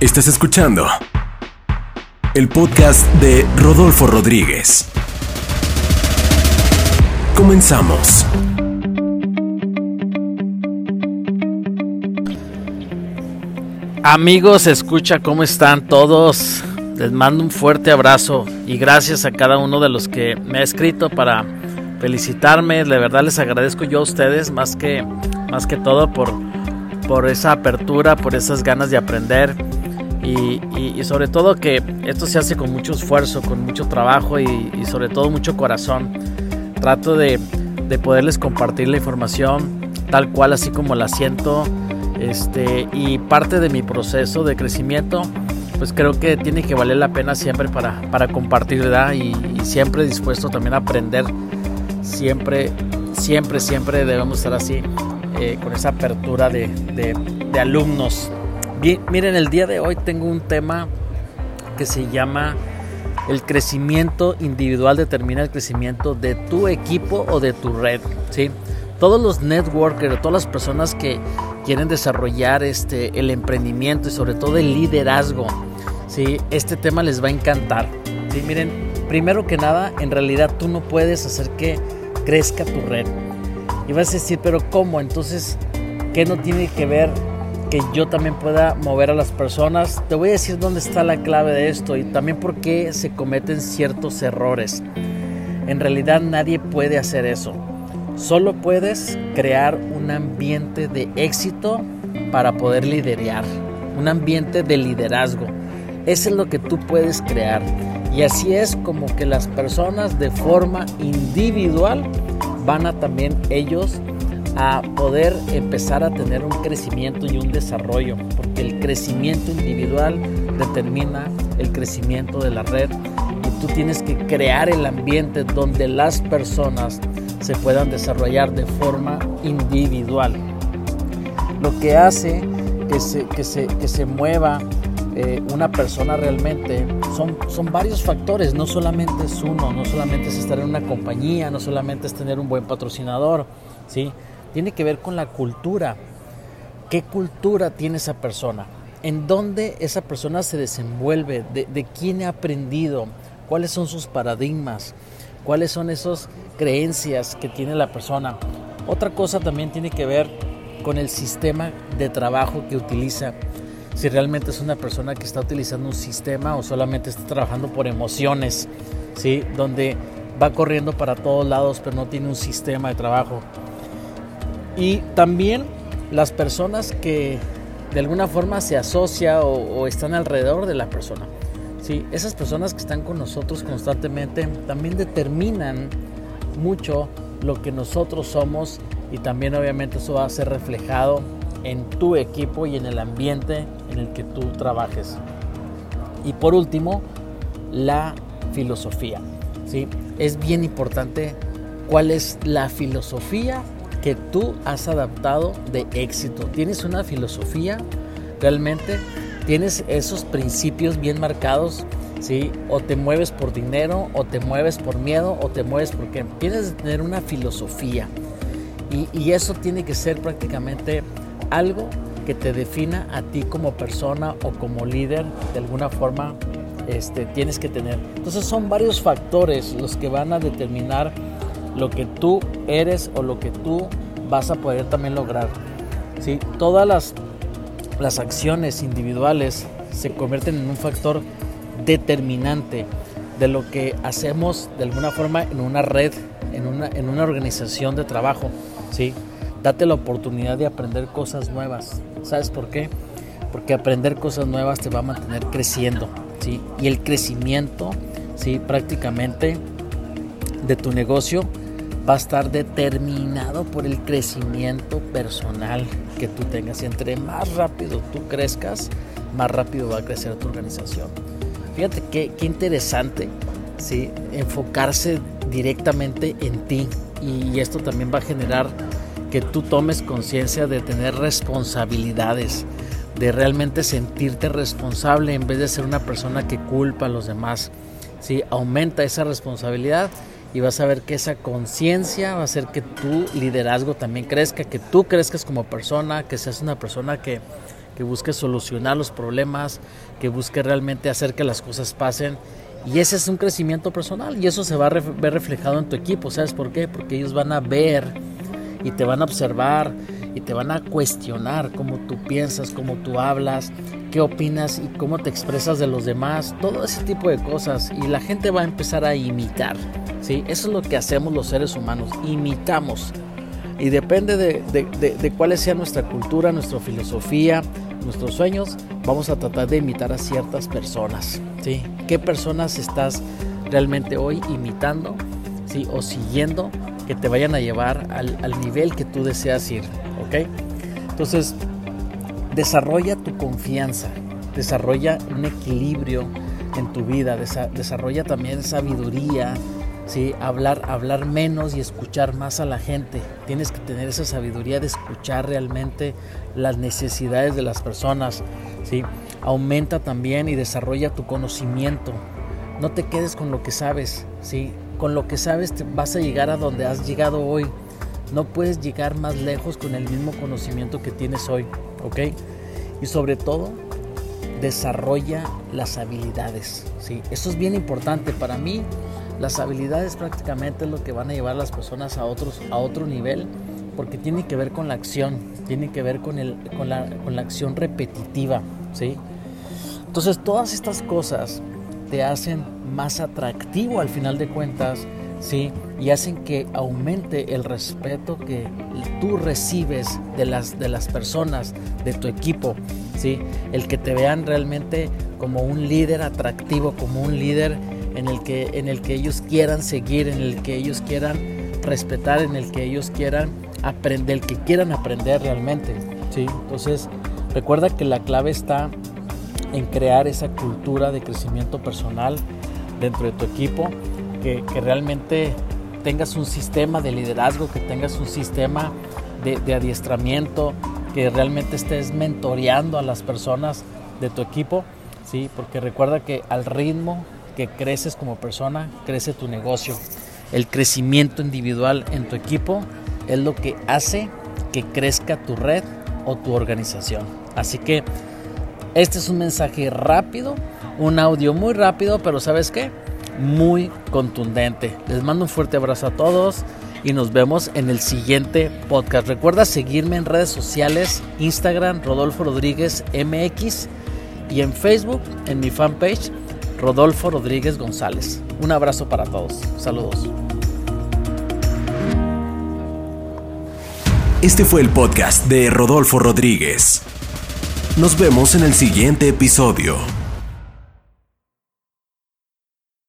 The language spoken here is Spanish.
Estás escuchando el podcast de Rodolfo Rodríguez. Comenzamos. Amigos, escucha cómo están todos. Les mando un fuerte abrazo y gracias a cada uno de los que me ha escrito para felicitarme. De verdad les agradezco yo a ustedes más que, más que todo por, por esa apertura, por esas ganas de aprender y, sobre todo que esto se hace con mucho esfuerzo, con mucho trabajo y, sobre todo mucho corazón. Trato de, de, poderles compartir la información tal cual así como la siento este, y parte de mi proceso de crecimiento pues creo que tiene que valer la pena siempre para, para compartir ¿verdad? Y, y siempre dispuesto también a aprender siempre siempre siempre debemos estar así eh, con esa apertura de, de alumnos miren, el día de hoy tengo un tema que se llama el crecimiento individual determina el crecimiento de tu equipo o de tu red, ¿sí? Todos los networkers, todas las personas que quieren desarrollar este, el emprendimiento y sobre todo el liderazgo, ¿sí? Este tema les va a encantar, ¿sí? Miren, primero que nada, en realidad tú no puedes hacer que crezca tu red. Y vas a decir, pero ¿cómo? Entonces, ¿qué no tiene que ver que yo también pueda mover a las personas. Te voy a decir dónde está la clave de esto y también por qué se cometen ciertos errores. En realidad nadie puede hacer eso. Solo puedes crear un ambiente de éxito para poder liderar, un ambiente de liderazgo. Eso es lo que tú puedes crear. Y así es como que las personas de forma individual van a también ellos a poder empezar a tener un crecimiento y un desarrollo, porque el crecimiento individual determina el crecimiento de la red y tú tienes que crear el ambiente donde las personas se puedan desarrollar de forma individual. Lo que hace que se, que se, que se mueva eh, una persona realmente son, son varios factores, no solamente es uno, no solamente es estar en una compañía, no solamente es tener un buen patrocinador, ¿sí? Tiene que ver con la cultura. ¿Qué cultura tiene esa persona? ¿En dónde esa persona se desenvuelve? ¿De, quién ha aprendido? ¿Cuáles son sus paradigmas? ¿Cuáles son esas creencias que tiene la persona? Otra cosa también tiene que ver con el sistema de trabajo que utiliza. Si realmente es una persona que está utilizando un sistema o solamente está trabajando por emociones, ¿sí? Donde va corriendo para todos lados pero no tiene un sistema de trabajo. Y también las personas que de alguna forma se asocia o, están alrededor de la persona. ¿sí? Esas personas que están con nosotros constantemente también determinan mucho lo que nosotros somos y también obviamente eso va a ser reflejado en tu equipo y en el ambiente en el que tú trabajes. Y por último, la filosofía. ¿sí? Es bien importante cuál es la filosofía que tú has adaptado de éxito. Tienes una filosofía realmente, tienes esos principios bien marcados, ¿sí? O te mueves por dinero, o te mueves por miedo, o te mueves porque tienes que tener una filosofía. Y, eso tiene que ser prácticamente algo que te defina a ti como persona o como líder de alguna forma este, tienes que tener. Entonces son varios factores los que van a determinar lo que tú eres o lo que tú vas a poder también lograr. ¿sí? Todas las, las acciones individuales se convierten en un factor determinante de lo que hacemos de alguna forma en una red, en una, en una organización de trabajo. ¿sí? Date la oportunidad de aprender cosas nuevas. ¿Sabes por qué? Porque aprender cosas nuevas te va a mantener creciendo. ¿sí? Y el crecimiento ¿sí? prácticamente de tu negocio va a estar determinado por el crecimiento personal que tú tengas. Y entre más rápido tú crezcas, más rápido va a crecer tu organización. Fíjate qué, qué interesante ¿sí? enfocarse directamente en ti. Y esto también va a generar que tú tomes conciencia de tener responsabilidades, de realmente sentirte responsable en vez de ser una persona que culpa a los demás. ¿sí? Aumenta esa responsabilidad y vas a ver que esa conciencia va a hacer que tu liderazgo también crezca, que tú crezcas como persona, que seas una persona que, que busque solucionar los problemas, que busque realmente hacer que las cosas pasen. Y ese es un crecimiento personal y eso se va a ver reflejado en tu equipo. ¿Sabes por qué? Porque ellos van a ver y te van a observar y te van a cuestionar cómo tú piensas, cómo tú hablas, qué opinas y cómo te expresas de los demás, todo ese tipo de cosas. Y la gente va a empezar a imitar. ¿sí? Eso es lo que hacemos los seres humanos, imitamos. Y depende de, de, cuál sea nuestra cultura, nuestra filosofía, nuestros sueños, vamos a tratar de imitar a ciertas personas. ¿sí? ¿Qué personas estás realmente hoy imitando ¿sí? o siguiendo que te vayan a llevar al, al nivel que tú deseas ir? ¿Ok? Entonces, desarrolla tu confianza, desarrolla un equilibrio en tu vida, desarrolla también sabiduría, ¿sí? hablar, hablar menos y escuchar más a la gente. Tienes que tener esa sabiduría de escuchar realmente las necesidades de las personas. ¿sí? Aumenta también y desarrolla tu conocimiento. No te quedes con lo que sabes. ¿sí? Con lo que sabes vas a llegar a donde has llegado hoy. No puedes llegar más lejos con el mismo conocimiento que tienes hoy, ¿ok? Y sobre todo, desarrolla las habilidades, ¿sí? Eso es bien importante para mí. Las habilidades prácticamente es lo que van a llevar a las personas a, otros, a otro nivel porque tiene que ver con la acción, tiene que ver con, el, con, la, con la acción repetitiva, ¿sí? Entonces todas estas cosas te hacen más atractivo al final de cuentas ¿sí? Y hacen que aumente el respeto que tú recibes de las, de las personas, de tu equipo, ¿sí? El que te vean realmente como un líder atractivo, como un líder en el que, en el que ellos quieran seguir, en el que ellos quieran respetar, en el que ellos quieran aprender, el que quieran aprender realmente, ¿sí? Entonces, recuerda que la clave está en crear esa cultura de crecimiento personal dentro de tu equipo que, realmente tengas un sistema de liderazgo, que tengas un sistema de, adiestramiento, que realmente estés mentoreando a las personas de tu equipo, ¿sí? porque recuerda que al ritmo que creces como persona, crece tu negocio. El crecimiento individual en tu equipo es lo que hace que crezca tu red o tu organización. Así que este es un mensaje rápido, un audio muy rápido, pero ¿sabes qué? Muy contundente. Les mando un fuerte abrazo a todos y nos vemos en el siguiente podcast. Recuerda seguirme en redes sociales, Instagram Rodolfo Rodríguez MX y en Facebook en mi fanpage Rodolfo Rodríguez González. Un abrazo para todos. Saludos. Este fue el podcast de Rodolfo Rodríguez. Nos vemos en el siguiente episodio.